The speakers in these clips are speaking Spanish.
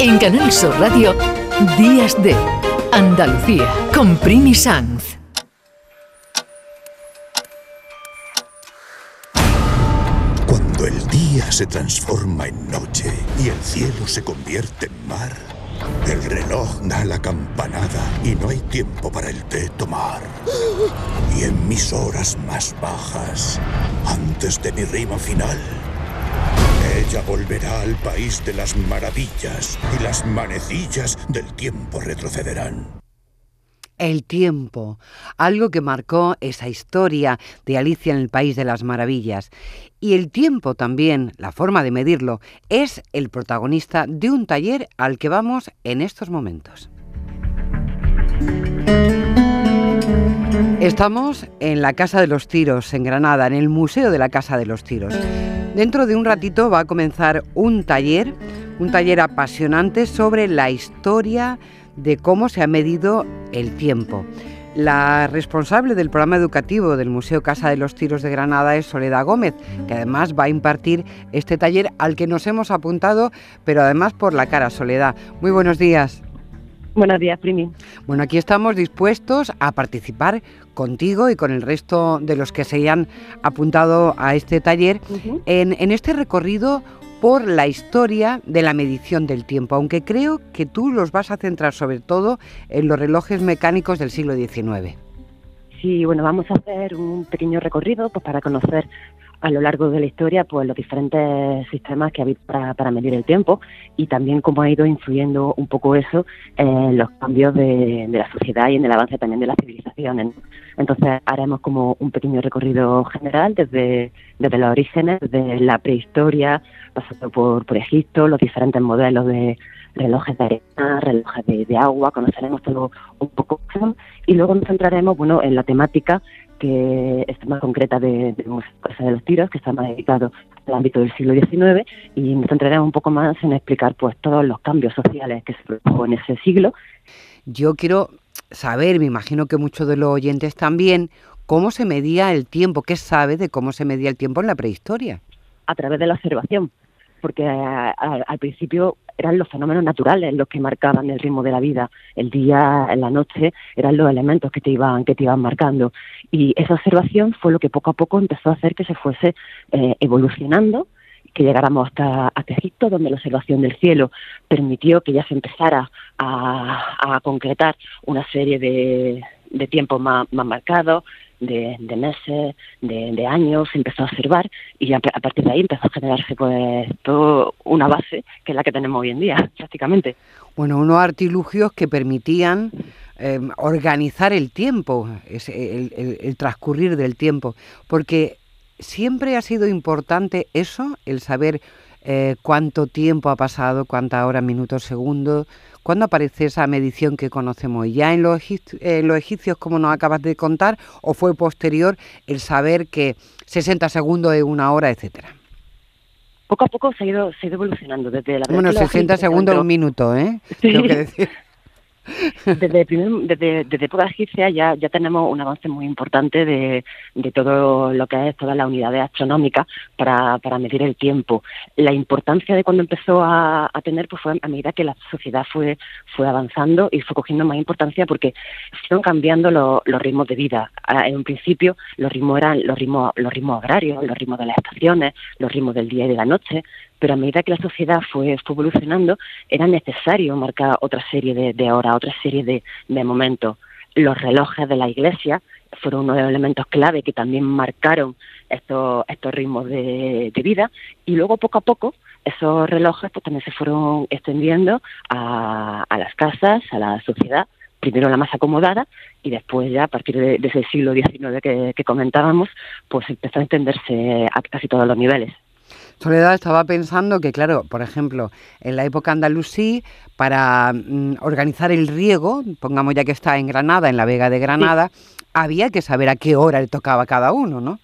En Canal Sur Radio, Días de Andalucía, con Primi Sanz. Cuando el día se transforma en noche y el cielo se convierte en mar, el reloj da la campanada y no hay tiempo para el té tomar. Y en mis horas más bajas, antes de mi rima final, ella volverá al país de las maravillas y las manecillas del tiempo retrocederán. El tiempo, algo que marcó esa historia de Alicia en el País de las Maravillas. Y el tiempo también, la forma de medirlo, es el protagonista de un taller al que vamos en estos momentos. Estamos en la Casa de los Tiros, en Granada, en el Museo de la Casa de los Tiros. Dentro de un ratito va a comenzar un taller, un taller apasionante sobre la historia de cómo se ha medido el tiempo. La responsable del programa educativo del Museo Casa de los Tiros de Granada es Soledad Gómez, que además va a impartir este taller al que nos hemos apuntado, pero además por la cara Soledad. Muy buenos días. Buenos días, Primi. Bueno, aquí estamos dispuestos a participar contigo y con el resto de los que se hayan apuntado a este taller en, en este recorrido por la historia de la medición del tiempo, aunque creo que tú los vas a centrar sobre todo en los relojes mecánicos del siglo XIX. Sí, bueno, vamos a hacer un pequeño recorrido pues, para conocer a lo largo de la historia pues los diferentes sistemas que ha habido para, medir el tiempo y también cómo ha ido influyendo un poco eso en los cambios de, la sociedad y en el avance también de las civilizaciones. Entonces haremos como un pequeño recorrido general desde, desde los orígenes, desde la prehistoria, pasando por, por Egipto, los diferentes modelos de relojes de arena, relojes de, agua, conoceremos todo un poco y luego nos centraremos bueno en la temática que es más concreta de, de Casa de los Tiros, que está más dedicado al ámbito del siglo XIX, y nos centraremos un poco más en explicar pues todos los cambios sociales que se produjo en ese siglo. Yo quiero saber, me imagino que muchos de los oyentes también, cómo se medía el tiempo, qué sabe de cómo se medía el tiempo en la prehistoria. A través de la observación, porque al principio eran los fenómenos naturales los que marcaban el ritmo de la vida. El día, la noche, eran los elementos que te iban, que te iban marcando. Y esa observación fue lo que poco a poco empezó a hacer que se fuese eh, evolucionando que llegáramos hasta, Egipto, donde la observación del cielo permitió que ya se empezara a, concretar una serie de, tiempos más marcados, de, meses, de, años, se empezó a observar y a, partir de ahí empezó a generarse pues toda una base que es la que tenemos hoy en día, prácticamente. Bueno, unos artilugios que permitían em, organizar el tiempo, el, transcurrir del tiempo, porque siempre ha sido importante eso, el saber eh, cuánto tiempo ha pasado, cuánta hora, minutos, segundos, ¿Cuándo aparece esa medición que conocemos? ¿Ya en los, los egipcios, como nos acabas de contar, o fue posterior el saber que 60 segundos es una hora, etcétera? Poco a poco se ha ido, se ha ido evolucionando desde la Bueno, 60 segundos es un minuto, ¿eh? Tengo que decir. Desde, desde, desde época egipcia ya, ya tenemos un avance muy importante de, de todo lo que es todas las unidades astronómicas para, para medir el tiempo. La importancia de cuando empezó a, a tener pues fue a medida que la sociedad fue, fue avanzando y fue cogiendo más importancia porque fueron cambiando los ritmos de vida. En un principio los ritmos eran los ritmos, los ritmos agrarios, los ritmos de las estaciones, los ritmos del día y de la noche, pero a medida que la sociedad fue, evolucionando, era necesario marcar otra serie de, horas, otra serie de, momentos. Los relojes de la iglesia fueron uno de los elementos clave que también marcaron estos, estos ritmos de, vida y luego poco a poco esos relojes pues, también se fueron extendiendo a, las casas, a la sociedad, primero la más acomodada y después ya a partir de, ese siglo XIX que, que, comentábamos, pues empezó a extenderse a casi todos los niveles. Soledad estaba pensando que, claro, por ejemplo, en la época andalusí, para mm, organizar el riego, pongamos ya que está en Granada, en la Vega de Granada, había que saber a qué hora le tocaba a cada uno, ¿no?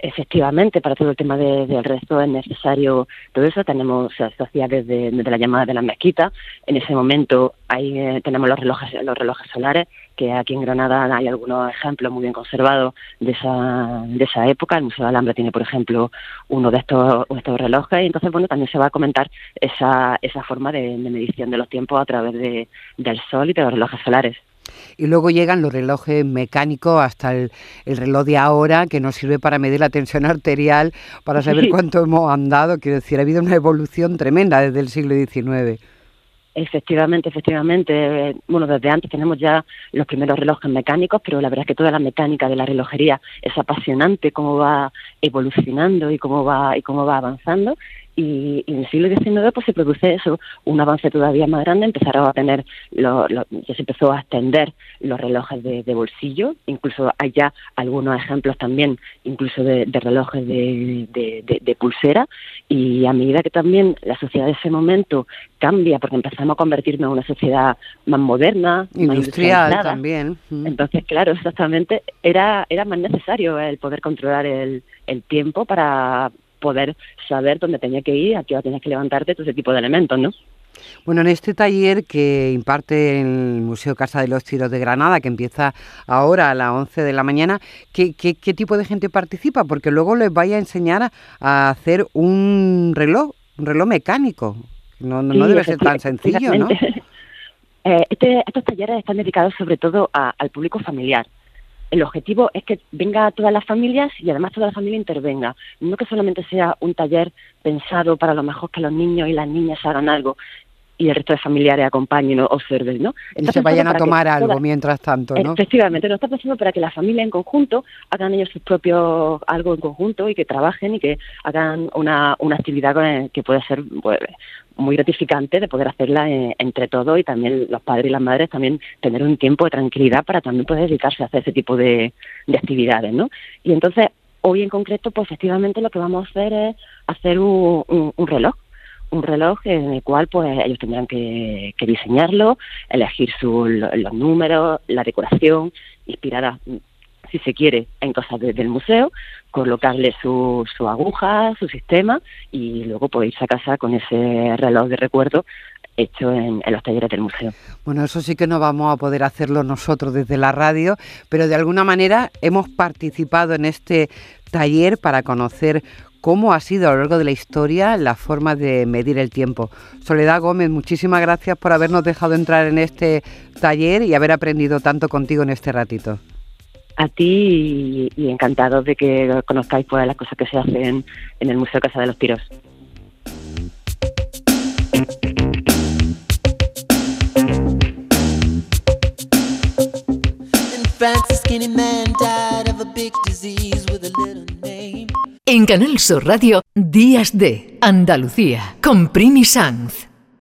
Efectivamente, para todo el tema del resto es necesario todo eso. Tenemos, se hacía desde, la llamada de la mezquita. En ese momento ahí eh, tenemos los relojes, los relojes solares, que aquí en Granada hay algunos ejemplos muy bien conservados de esa, de esa época. El Museo de Alhambra tiene, por ejemplo, uno de estos, estos relojes. Y entonces, bueno, también se va a comentar esa, esa forma de, medición de los tiempos a través de, del sol y de los relojes solares. Y luego llegan los relojes mecánicos hasta el, reloj de ahora, que nos sirve para medir la tensión arterial, para saber cuánto hemos andado. Quiero decir, ha habido una evolución tremenda desde el siglo XIX. Efectivamente, efectivamente. Bueno, desde antes tenemos ya los primeros relojes mecánicos, pero la verdad es que toda la mecánica de la relojería es apasionante, cómo va evolucionando y cómo va y cómo va avanzando y, en el siglo XIX pues se produce eso, un avance todavía más grande, empezaron a tener, lo, ya se empezó a extender los relojes de, bolsillo, incluso hay ya algunos ejemplos también, incluso de, relojes de, pulsera, y a medida que también la sociedad de ese momento cambia, porque empezamos a convertirnos en una sociedad más moderna, industrial también. Entonces, claro, exactamente, era, era más necesario el poder controlar el, el tiempo para poder saber dónde tenía que ir, a qué hora tenías que levantarte, todo ese tipo de elementos, ¿no? Bueno, en este taller que imparte el Museo Casa de los Tiros de Granada, que empieza ahora a las 11 de la mañana, ¿qué, qué, tipo de gente participa? Porque luego les vaya a enseñar a hacer un reloj, un reloj mecánico. No, no, debe ser tan sencillo, ¿no? Eh, este, estos talleres están dedicados sobre todo al público familiar el objetivo es que venga todas las familias y además toda la familia intervenga. No que solamente sea un taller pensado para lo mejor que los niños y las niñas hagan algo y el resto de familiares acompañen o observen, ¿no? y se vayan a tomar algo mientras tanto, ¿no? Efectivamente, no está pensando para que la familia en conjunto hagan ellos sus propios algo en conjunto y que trabajen y que hagan una, una actividad que puede ser pues, muy gratificante de poder hacerla eh, entre todos y también los padres y las madres también tener un tiempo de tranquilidad para también poder dedicarse a hacer ese tipo de, actividades, ¿no? Y entonces, hoy en concreto, pues efectivamente lo que vamos a hacer es hacer un, reloj, un reloj en el cual pues ellos tendrán que, diseñarlo, elegir los números, la decoración, inspirada si se quiere, en cosas del museo, colocarle su, su aguja, su sistema y luego pues irse a casa con ese reloj de recuerdo hecho en, los talleres del museo. Bueno, eso sí que no vamos a poder hacerlo nosotros desde la radio, pero de alguna manera hemos participado en este taller para conocer cómo ha sido a lo largo de la historia la forma de medir el tiempo. Soledad Gómez, muchísimas gracias por habernos dejado entrar en este taller y haber aprendido tanto contigo en este ratito a ti y, encantado de que conozcáis pues, las cosas que se hacen en el Museo Casa de los Tiros. En Canal Sur Radio, Días de Andalucía, con Primi Sanz.